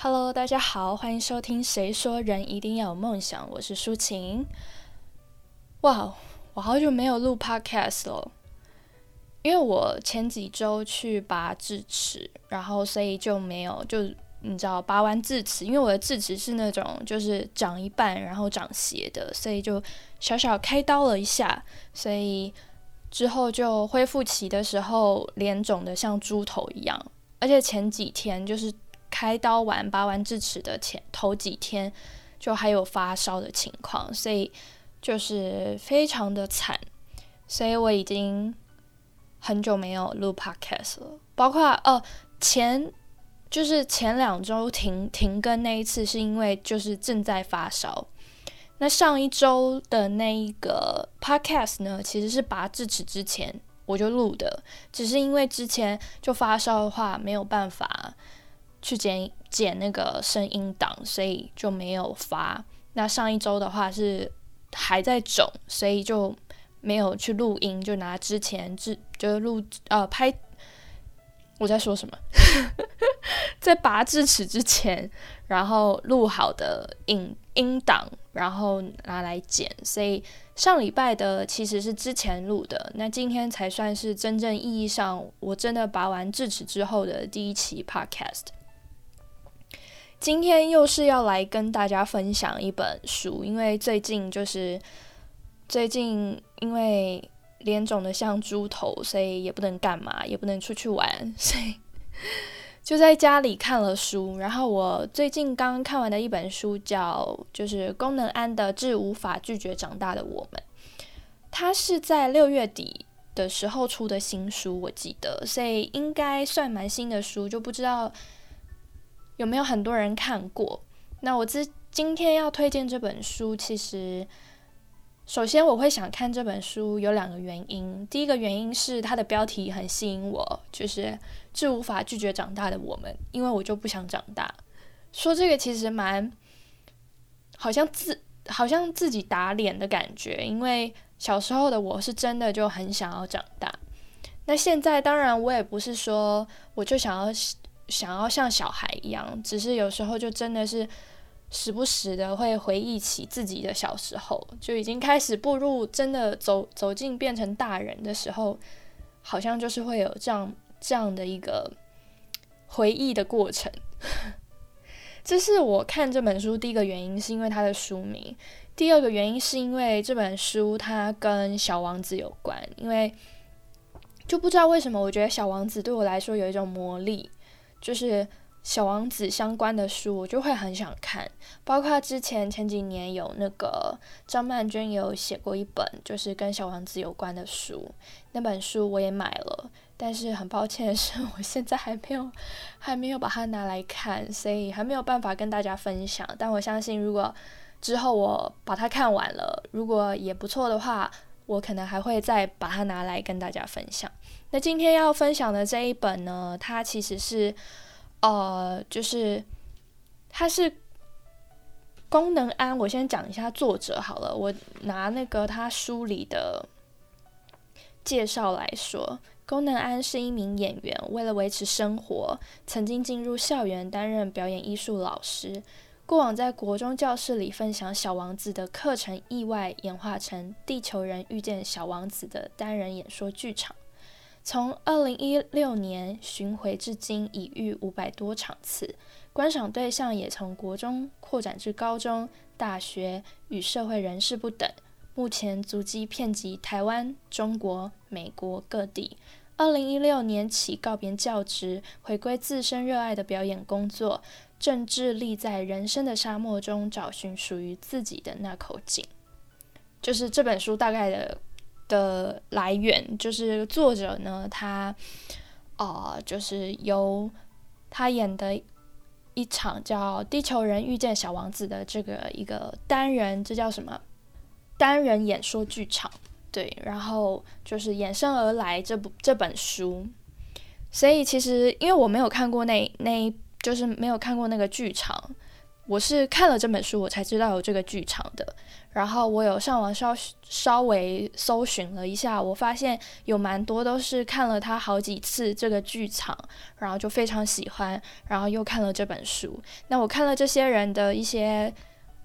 Hello，大家好，欢迎收听《谁说人一定要有梦想》，我是舒晴。哇，我好久没有录 Podcast 了，因为我前几周去拔智齿，然后所以就没有就你知道拔完智齿，因为我的智齿是那种就是长一半然后长斜的，所以就小小开刀了一下，所以之后就恢复期的时候脸肿的像猪头一样，而且前几天就是。开刀完拔完智齿的前头几天，就还有发烧的情况，所以就是非常的惨，所以我已经很久没有录 podcast 了。包括哦前就是前两周停停更那一次，是因为就是正在发烧。那上一周的那一个 podcast 呢，其实是拔智齿之前我就录的，只是因为之前就发烧的话没有办法。去剪剪那个声音档，所以就没有发。那上一周的话是还在肿，所以就没有去录音，就拿之前智就录呃拍。我在说什么？在拔智齿之前，然后录好的音音档，然后拿来剪。所以上礼拜的其实是之前录的，那今天才算是真正意义上我真的拔完智齿之后的第一期 podcast。今天又是要来跟大家分享一本书，因为最近就是最近因为脸肿的像猪头，所以也不能干嘛，也不能出去玩，所以就在家里看了书。然后我最近刚看完的一本书叫就是功能安的《致无法拒绝长大的我们》，它是在六月底的时候出的新书，我记得，所以应该算蛮新的书，就不知道。有没有很多人看过？那我今今天要推荐这本书，其实首先我会想看这本书有两个原因。第一个原因是它的标题很吸引我，就是“致无法拒绝长大的我们”，因为我就不想长大。说这个其实蛮好像自好像自己打脸的感觉，因为小时候的我是真的就很想要长大。那现在当然我也不是说我就想要。想要像小孩一样，只是有时候就真的是时不时的会回忆起自己的小时候，就已经开始步入真的走走进变成大人的时候，好像就是会有这样这样的一个回忆的过程。这是我看这本书第一个原因，是因为它的书名；第二个原因是因为这本书它跟小王子有关，因为就不知道为什么，我觉得小王子对我来说有一种魔力。就是小王子相关的书，我就会很想看。包括之前前几年有那个张曼娟有写过一本，就是跟小王子有关的书，那本书我也买了。但是很抱歉的 是，我现在还没有还没有把它拿来看，所以还没有办法跟大家分享。但我相信，如果之后我把它看完了，如果也不错的话，我可能还会再把它拿来跟大家分享。那今天要分享的这一本呢，它其实是，呃，就是它是功能安。我先讲一下作者好了，我拿那个他书里的介绍来说，功能安是一名演员，为了维持生活，曾经进入校园担任表演艺术老师。过往在国中教室里分享《小王子》的课程，意外演化成《地球人遇见小王子》的单人演说剧场。从二零一六年巡回至今，已逾五百多场次，观赏对象也从国中扩展至高中、大学与社会人士不等。目前足迹遍及台湾、中国、美国各地。二零一六年起告别教职，回归自身热爱的表演工作，正致力在人生的沙漠中找寻属于自己的那口井。就是这本书大概的。的来源就是作者呢，他啊，就是由他演的一场叫《地球人遇见小王子》的这个一个单人，这叫什么？单人演说剧场，对，然后就是衍生而来这部这本书。所以其实因为我没有看过那那，就是没有看过那个剧场，我是看了这本书，我才知道有这个剧场的。然后我有上网稍稍微搜寻了一下，我发现有蛮多都是看了他好几次这个剧场，然后就非常喜欢，然后又看了这本书。那我看了这些人的一些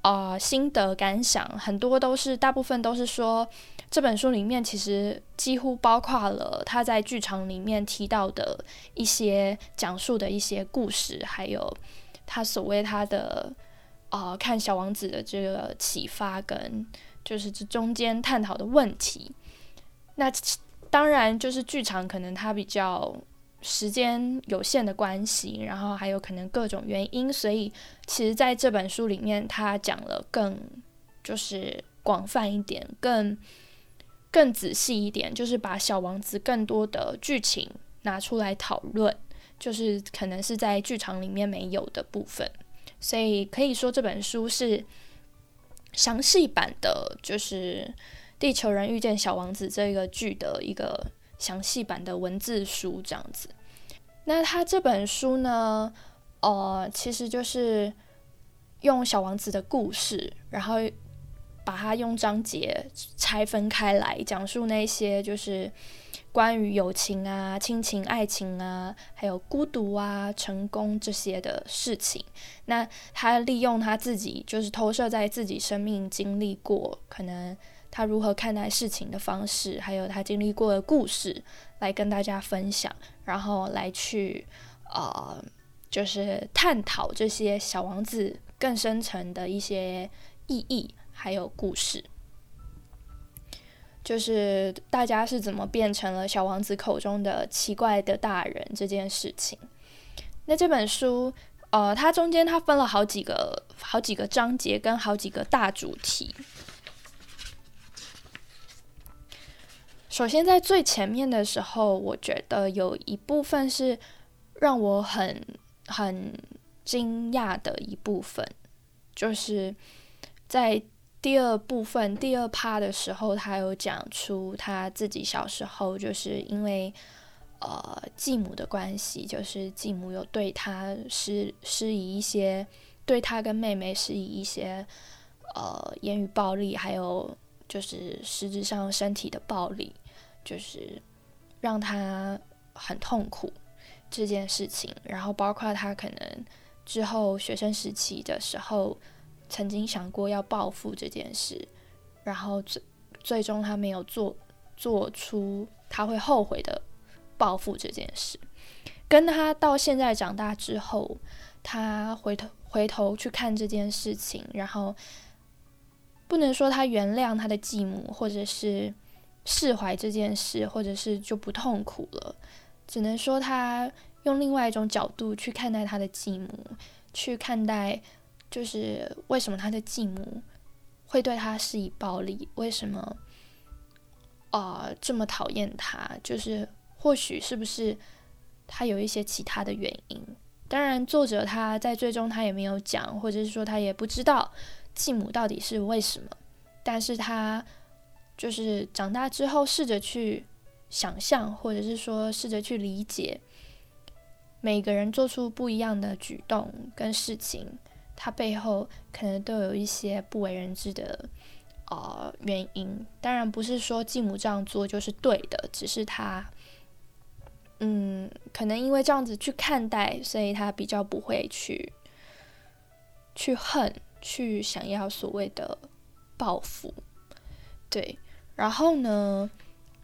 啊心得感想，很多都是大部分都是说这本书里面其实几乎包括了他在剧场里面提到的一些讲述的一些故事，还有。他所谓他的啊，看小王子的这个启发跟就是这中间探讨的问题，那当然就是剧场可能他比较时间有限的关系，然后还有可能各种原因，所以其实在这本书里面，他讲了更就是广泛一点，更更仔细一点，就是把小王子更多的剧情拿出来讨论。就是可能是在剧场里面没有的部分，所以可以说这本书是详细版的，就是《地球人遇见小王子》这个剧的一个详细版的文字书这样子。那他这本书呢，呃，其实就是用小王子的故事，然后把它用章节拆分开来讲述那些就是。关于友情啊、亲情、爱情啊，还有孤独啊、成功这些的事情，那他利用他自己，就是投射在自己生命经历过，可能他如何看待事情的方式，还有他经历过的故事，来跟大家分享，然后来去呃，就是探讨这些小王子更深层的一些意义，还有故事。就是大家是怎么变成了小王子口中的奇怪的大人这件事情。那这本书，呃，它中间它分了好几个、好几个章节跟好几个大主题。首先在最前面的时候，我觉得有一部分是让我很很惊讶的一部分，就是在。第二部分第二趴的时候，他有讲出他自己小时候就是因为呃继母的关系，就是继母有对他施施以一些对他跟妹妹施以一些呃言语暴力，还有就是实质上身体的暴力，就是让他很痛苦这件事情。然后包括他可能之后学生时期的时候。曾经想过要报复这件事，然后最最终他没有做做出他会后悔的报复这件事。跟他到现在长大之后，他回头回头去看这件事情，然后不能说他原谅他的继母，或者是释怀这件事，或者是就不痛苦了，只能说他用另外一种角度去看待他的继母，去看待。就是为什么他的继母会对他施以暴力？为什么啊这么讨厌他？就是或许是不是他有一些其他的原因？当然，作者他在最终他也没有讲，或者是说他也不知道继母到底是为什么。但是他就是长大之后试着去想象，或者是说试着去理解每个人做出不一样的举动跟事情。他背后可能都有一些不为人知的呃原因，当然不是说继母这样做就是对的，只是他嗯，可能因为这样子去看待，所以他比较不会去去恨，去想要所谓的报复。对，然后呢，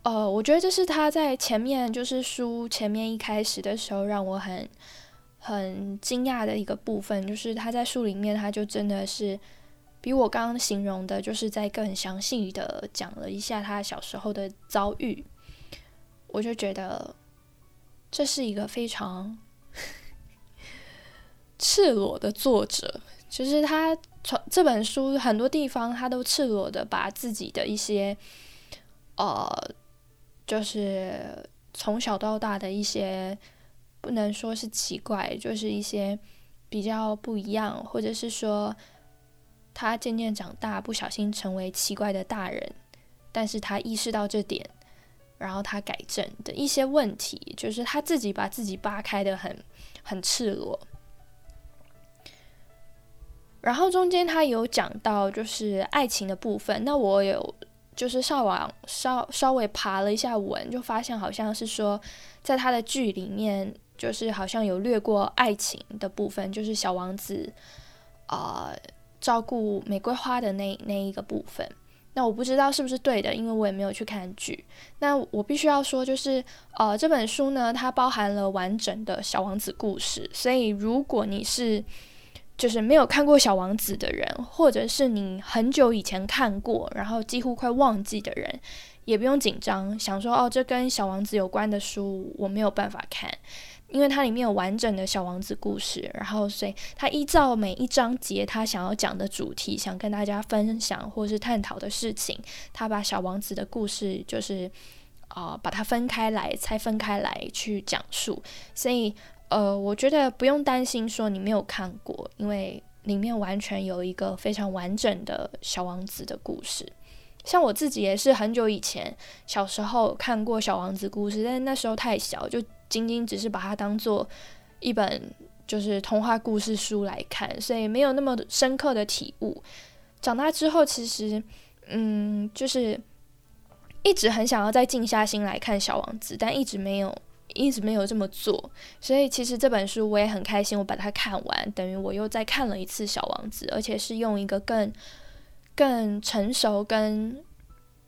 呃，我觉得这是他在前面就是书前面一开始的时候让我很。很惊讶的一个部分，就是他在书里面，他就真的是比我刚刚形容的，就是在更详细的讲了一下他小时候的遭遇。我就觉得这是一个非常 赤裸的作者，就是他从这本书很多地方，他都赤裸的把自己的一些呃，就是从小到大的一些。不能说是奇怪，就是一些比较不一样，或者是说他渐渐长大，不小心成为奇怪的大人，但是他意识到这点，然后他改正的一些问题，就是他自己把自己扒开的很很赤裸。然后中间他有讲到就是爱情的部分，那我有就是上网稍稍微爬了一下文，就发现好像是说在他的剧里面，就是好像有略过爱情的部分，就是小王子啊照顾玫瑰花的那那一个部分。那我不知道是不是对的，因为我也没有去看剧。那我必须要说，就是呃这本书呢，它包含了完整的小王子故事，所以如果你是就是没有看过小王子的人，或者是你很久以前看过，然后几乎快忘记的人，也不用紧张，想说哦这跟小王子有关的书我没有办法看。因为它里面有完整的小王子故事，然后所以它依照每一章节他想要讲的主题，想跟大家分享或是探讨的事情，他把小王子的故事就是啊把它分开来拆分开来去讲述。所以呃，我觉得不用担心说你没有看过，因为里面完全有一个非常完整的小王子的故事。像我自己也是很久以前小时候看过小王子故事，但是那时候太小就。仅仅只是把它当做一本就是童话故事书来看，所以没有那么深刻的体悟。长大之后，其实嗯，就是一直很想要再静下心来看《小王子》，但一直没有，一直没有这么做。所以其实这本书我也很开心，我把它看完，等于我又再看了一次《小王子》，而且是用一个更更成熟、跟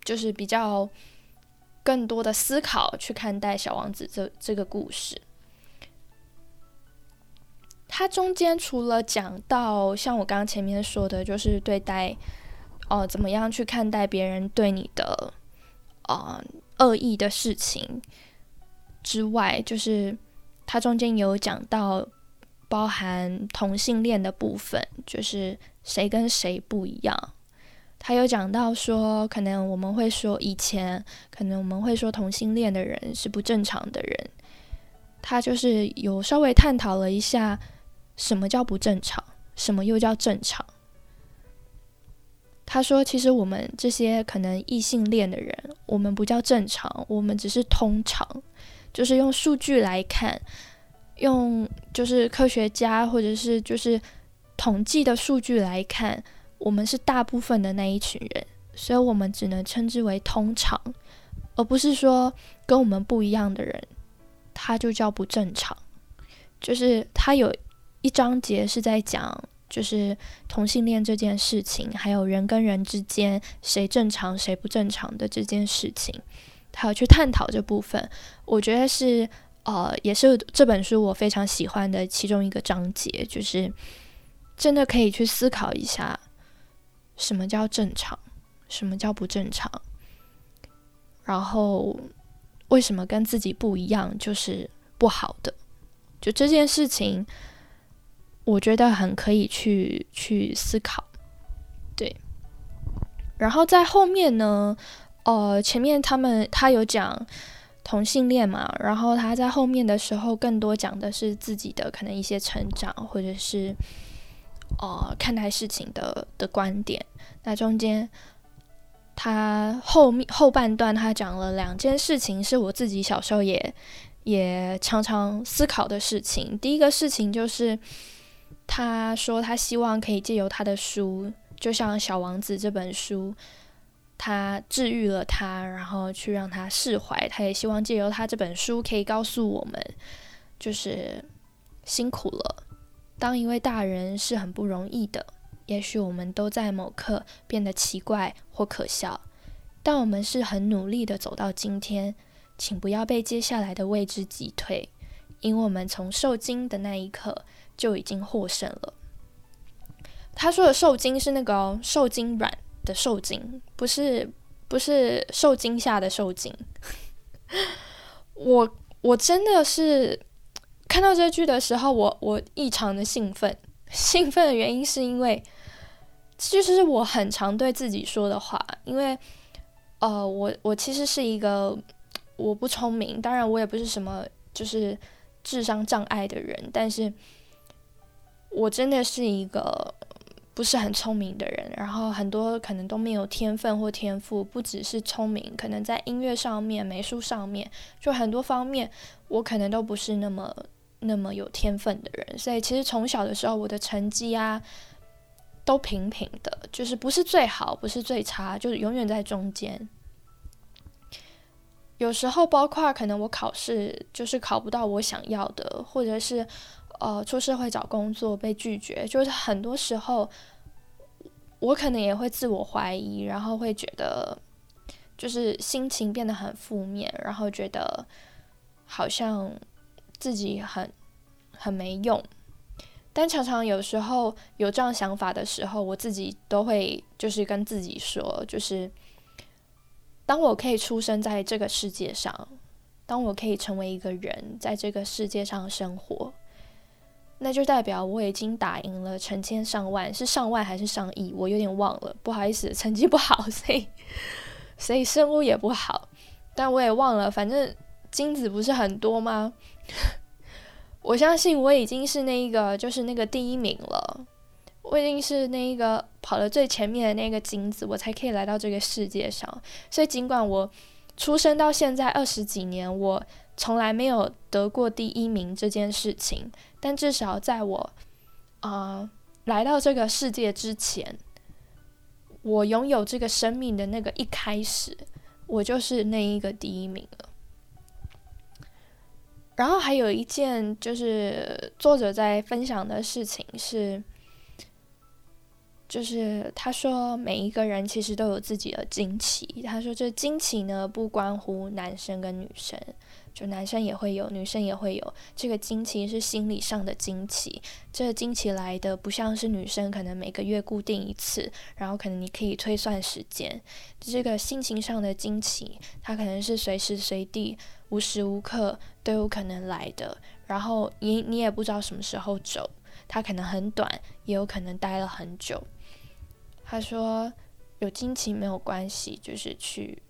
就是比较。更多的思考去看待《小王子》这这个故事，它中间除了讲到像我刚刚前面说的，就是对待哦怎么样去看待别人对你的啊恶意的事情之外，就是它中间有讲到包含同性恋的部分，就是谁跟谁不一样。他有讲到说，可能我们会说以前，可能我们会说同性恋的人是不正常的人。他就是有稍微探讨了一下，什么叫不正常，什么又叫正常。他说，其实我们这些可能异性恋的人，我们不叫正常，我们只是通常，就是用数据来看，用就是科学家或者是就是统计的数据来看。我们是大部分的那一群人，所以我们只能称之为通常，而不是说跟我们不一样的人，他就叫不正常。就是他有一章节是在讲，就是同性恋这件事情，还有人跟人之间谁正常谁不正常的这件事情，他有去探讨这部分。我觉得是呃，也是这本书我非常喜欢的其中一个章节，就是真的可以去思考一下。什么叫正常？什么叫不正常？然后为什么跟自己不一样就是不好的？就这件事情，我觉得很可以去去思考。对。然后在后面呢，呃，前面他们他有讲同性恋嘛，然后他在后面的时候更多讲的是自己的可能一些成长，或者是。呃，看待事情的的观点。那中间，他后面后半段，他讲了两件事情，是我自己小时候也也常常思考的事情。第一个事情就是，他说他希望可以借由他的书，就像《小王子》这本书，他治愈了他，然后去让他释怀。他也希望借由他这本书，可以告诉我们，就是辛苦了。当一位大人是很不容易的，也许我们都在某刻变得奇怪或可笑，但我们是很努力的走到今天，请不要被接下来的未知击退，因为我们从受惊的那一刻就已经获胜了。他说的受惊是那个受精卵的受精，不是不是受惊吓的受惊。我我真的是。看到这句的时候，我我异常的兴奋。兴奋的原因是因为，这就是我很常对自己说的话。因为，呃，我我其实是一个我不聪明，当然我也不是什么就是智商障碍的人，但是我真的是一个不是很聪明的人。然后很多可能都没有天分或天赋，不只是聪明，可能在音乐上面、美术上面，就很多方面，我可能都不是那么。那么有天分的人，所以其实从小的时候，我的成绩啊，都平平的，就是不是最好，不是最差，就是永远在中间。有时候，包括可能我考试就是考不到我想要的，或者是呃出社会找工作被拒绝，就是很多时候我可能也会自我怀疑，然后会觉得就是心情变得很负面，然后觉得好像自己很很没用。但常常有时候有这样想法的时候，我自己都会就是跟自己说，就是当我可以出生在这个世界上，当我可以成为一个人，在这个世界上生活，那就代表我已经打赢了成千上万，是上万还是上亿？我有点忘了，不好意思，成绩不好，所以所以生物也不好，但我也忘了，反正金子不是很多吗？我相信我已经是那一个，就是那个第一名了。我已经是那一个跑了最前面的那个金子，我才可以来到这个世界上。所以，尽管我出生到现在二十几年，我从来没有得过第一名这件事情，但至少在我啊来到这个世界之前，我拥有这个生命的那个一开始，我就是那一个第一名了。然后还有一件就是作者在分享的事情是，就是他说每一个人其实都有自己的惊奇。他说这惊奇呢不关乎男生跟女生，就男生也会有，女生也会有。这个惊奇是心理上的惊奇，这个惊奇来的不像是女生可能每个月固定一次，然后可能你可以推算时间。这个心情上的惊奇，它可能是随时随地。无时无刻都有可能来的，然后你你也不知道什么时候走，它可能很短，也有可能待了很久。他说有惊奇没有关系，就是去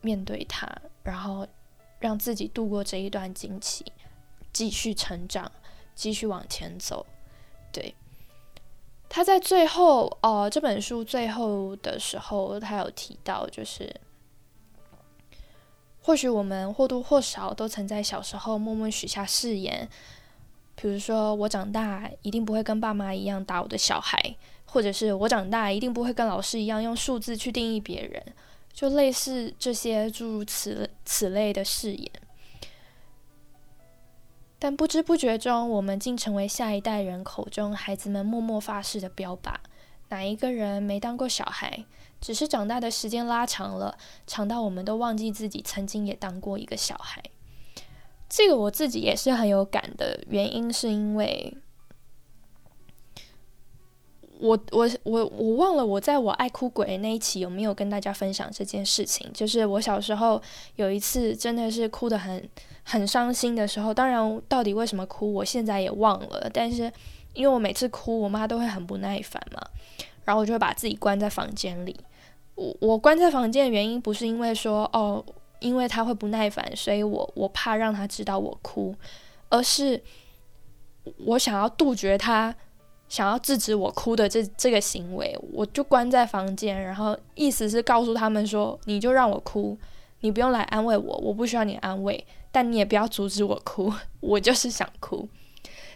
面对它，然后让自己度过这一段惊奇，继续成长，继续往前走。对，他在最后哦，这本书最后的时候，他有提到就是。或许我们或多或少都曾在小时候默默许下誓言，比如说我长大一定不会跟爸妈一样打我的小孩，或者是我长大一定不会跟老师一样用数字去定义别人，就类似这些诸如此此类的誓言。但不知不觉中，我们竟成为下一代人口中孩子们默默发誓的标靶。哪一个人没当过小孩？只是长大的时间拉长了，长到我们都忘记自己曾经也当过一个小孩。这个我自己也是很有感的，原因是因为，我我我我忘了我在我爱哭鬼那一期有没有跟大家分享这件事情。就是我小时候有一次真的是哭得很很伤心的时候，当然到底为什么哭，我现在也忘了。但是因为我每次哭，我妈都会很不耐烦嘛。然后我就会把自己关在房间里。我我关在房间的原因不是因为说哦，因为他会不耐烦，所以我我怕让他知道我哭，而是我想要杜绝他想要制止我哭的这这个行为。我就关在房间，然后意思是告诉他们说，你就让我哭，你不用来安慰我，我不需要你安慰，但你也不要阻止我哭，我就是想哭。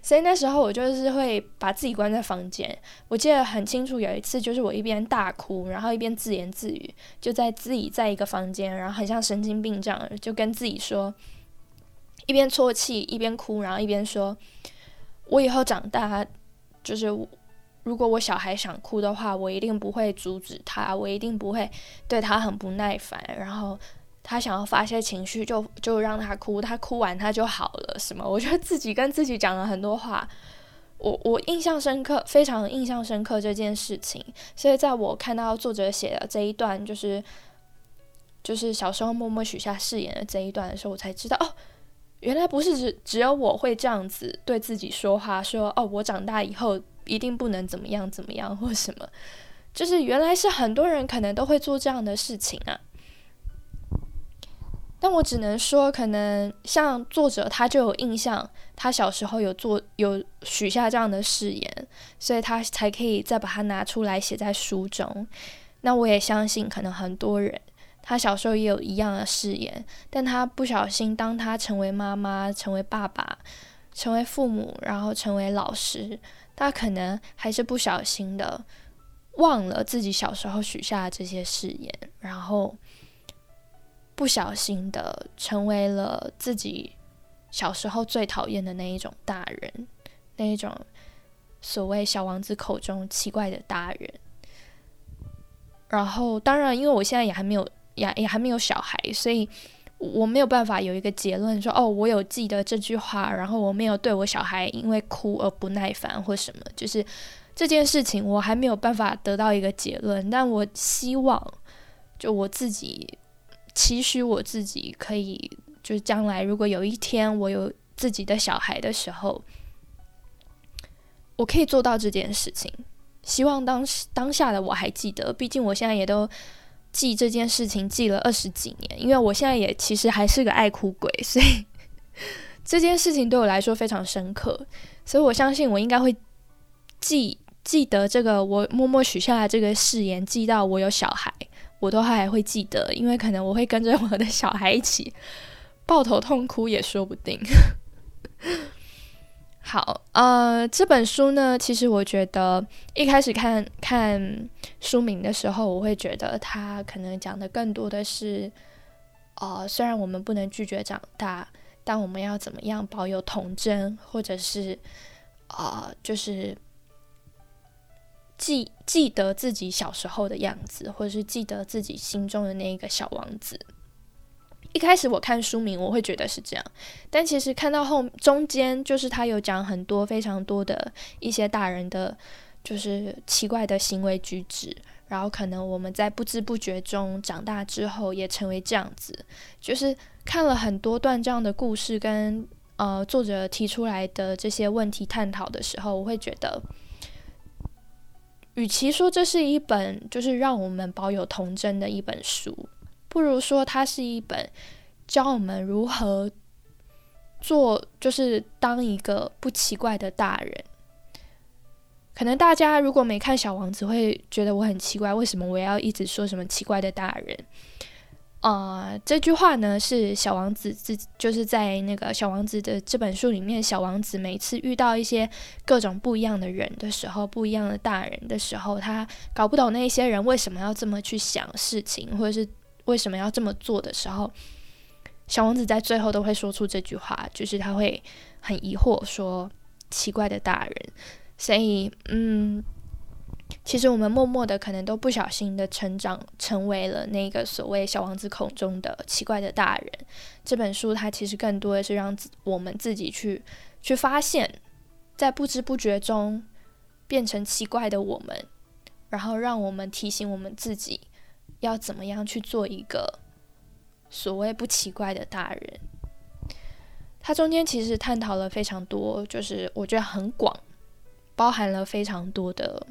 所以那时候我就是会把自己关在房间。我记得很清楚，有一次就是我一边大哭，然后一边自言自语，就在自己在一个房间，然后很像神经病这样，就跟自己说，一边啜泣一边哭，然后一边说：“我以后长大，就是如果我小孩想哭的话，我一定不会阻止他，我一定不会对他很不耐烦。”然后。他想要发泄情绪，就就让他哭，他哭完他就好了，是吗？我觉得自己跟自己讲了很多话，我我印象深刻，非常印象深刻这件事情。所以在我看到作者写的这一段，就是就是小时候默默许下誓言的这一段的时候，我才知道哦，原来不是只只有我会这样子对自己说话，说哦，我长大以后一定不能怎么样怎么样或什么，就是原来是很多人可能都会做这样的事情啊。但我只能说，可能像作者他就有印象，他小时候有做有许下这样的誓言，所以他才可以再把它拿出来写在书中。那我也相信，可能很多人他小时候也有一样的誓言，但他不小心，当他成为妈妈、成为爸爸、成为父母，然后成为老师，他可能还是不小心的忘了自己小时候许下的这些誓言，然后不小心的成为了自己小时候最讨厌的那一种大人，那一种所谓小王子口中奇怪的大人。然后，当然，因为我现在也还没有，也也还没有小孩，所以我没有办法有一个结论说，哦，我有记得这句话，然后我没有对我小孩因为哭而不耐烦或什么，就是这件事情我还没有办法得到一个结论。但我希望，就我自己期许我自己可以，就是将来如果有一天我有自己的小孩的时候，我可以做到这件事情。希望当时当下的我还记得，毕竟我现在也都记这件事情记了二十几年，因为我现在也其实还是个爱哭鬼，所以这件事情对我来说非常深刻，所以我相信我应该会记记得这个我默默许下的这个誓言，记到我有小孩，我都还会记得，因为可能我会跟着我的小孩一起抱头痛哭也说不定。呃，这本书呢，其实我觉得一开始看看书名的时候，我会觉得它可能讲的更多的是，呃，虽然我们不能拒绝长大，但我们要怎么样保有童真，或者是，呃，就是记记得自己小时候的样子，或者是记得自己心中的那一个小王子。一开始我看书名，我会觉得是这样，但其实看到后中间，就是他有讲很多非常多的一些大人的，就是奇怪的行为举止，然后可能我们在不知不觉中长大之后也成为这样子，就是看了很多段这样的故事跟呃作者提出来的这些问题探讨的时候，我会觉得，与其说这是一本就是让我们保有童真的一本书。不如说，它是一本教我们如何做，就是当一个不奇怪的大人。可能大家如果没看《小王子》，会觉得我很奇怪，为什么我要一直说什么奇怪的大人？啊，这句话呢是小王子自就是在那个《小王子》的这本书里面，小王子每次遇到一些各种不一样的人的时候，不一样的大人的时候，他搞不懂那些人为什么要这么去想事情，或者是。为什么要这么做的时候，小王子在最后都会说出这句话，就是他会很疑惑说：“奇怪的大人。”所以，嗯，其实我们默默的可能都不小心的成长，成为了那个所谓小王子口中的奇怪的大人。这本书它其实更多的是让自我们自己去去发现，在不知不觉中变成奇怪的我们，然后让我们提醒我们自己。要怎么样去做一个所谓不奇怪的大人？它中间其实探讨了非常多，就是我觉得很广，包含了非常多的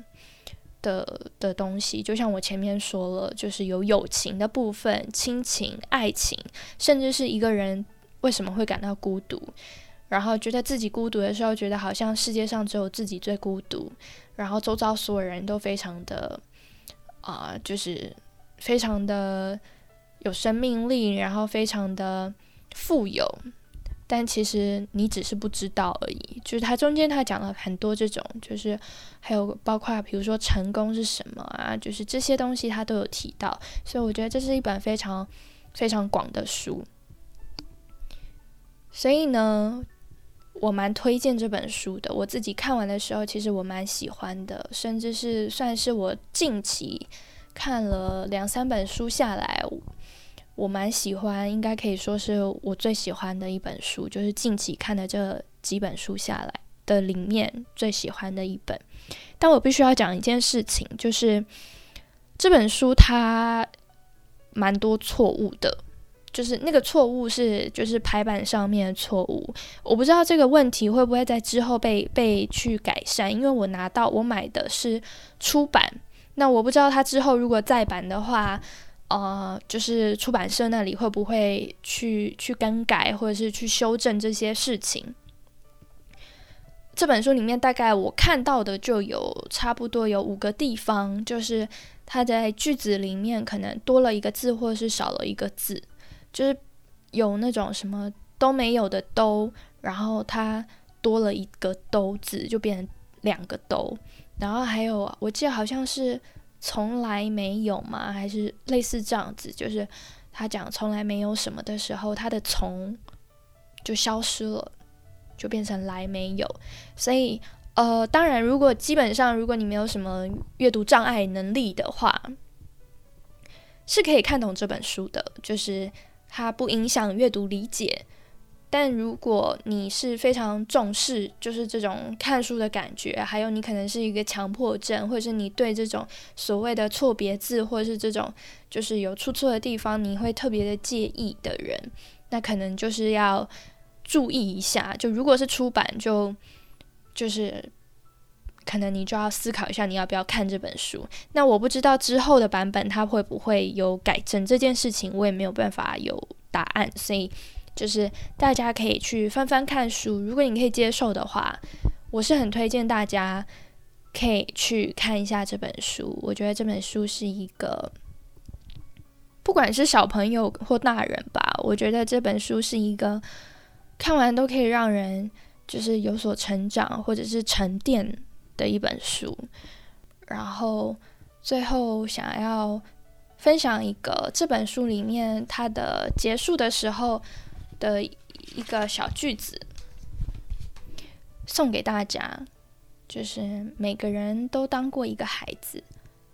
的的东西。就像我前面说了，就是有友情的部分、亲情、爱情，甚至是一个人为什么会感到孤独，然后觉得自己孤独的时候，觉得好像世界上只有自己最孤独，然后周遭所有人都非常的啊，就是。非常的有生命力，然后非常的富有，但其实你只是不知道而已。就是他中间他讲了很多这种，就是还有包括比如说成功是什么啊，就是这些东西他都有提到。所以我觉得这是一本非常非常广的书。所以呢，我蛮推荐这本书的。我自己看完的时候，其实我蛮喜欢的，甚至是算是我近期。看了两三本书下来，我蛮喜欢，应该可以说是我最喜欢的一本书，就是近期看的这几本书下来的里面最喜欢的一本。但我必须要讲一件事情，就是这本书它蛮多错误的，就是那个错误是就是排版上面的错误。我不知道这个问题会不会在之后被被去改善，因为我拿到我买的是出版。那我不知道他之后如果再版的话，呃，就是出版社那里会不会去去更改或者是去修正这些事情？这本书里面大概我看到的就有差不多有五个地方，就是它在句子里面可能多了一个字或者是少了一个字，就是有那种什么都没有的都，然后它多了一个都字，就变成两个都。然后还有我记得好像是从来没有吗？还是类似这样子，就是他讲从来没有什么的时候，他的从就消失了，就变成来没有。所以呃，当然如果基本上如果你没有什么阅读障碍能力的话，是可以看懂这本书的，就是它不影响阅读理解。但如果你是非常重视，就是这种看书的感觉，还有你可能是一个强迫症，或者是你对这种所谓的错别字，或者是这种就是有出错的地方，你会特别的介意的人，那可能就是要注意一下。就如果是出版，就就是可能你就要思考一下，你要不要看这本书。那我不知道之后的版本它会不会有改正这件事情，我也没有办法有答案，所以。就是大家可以去翻翻看书，如果你可以接受的话，我是很推荐大家可以去看一下这本书。我觉得这本书是一个，不管是小朋友或大人吧，我觉得这本书是一个看完都可以让人就是有所成长或者是沉淀的一本书。然后最后想要分享一个这本书里面它的结束的时候。的一个小句子送给大家，就是每个人都当过一个孩子，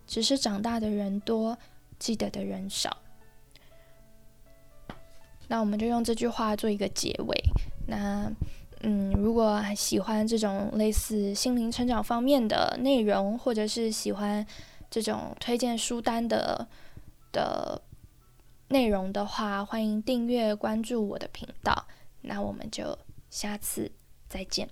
只是长大的人多，记得的人少。那我们就用这句话做一个结尾。那嗯，如果喜欢这种类似心灵成长方面的内容，或者是喜欢这种推荐书单的的。内容的话，欢迎订阅关注我的频道。那我们就下次再见。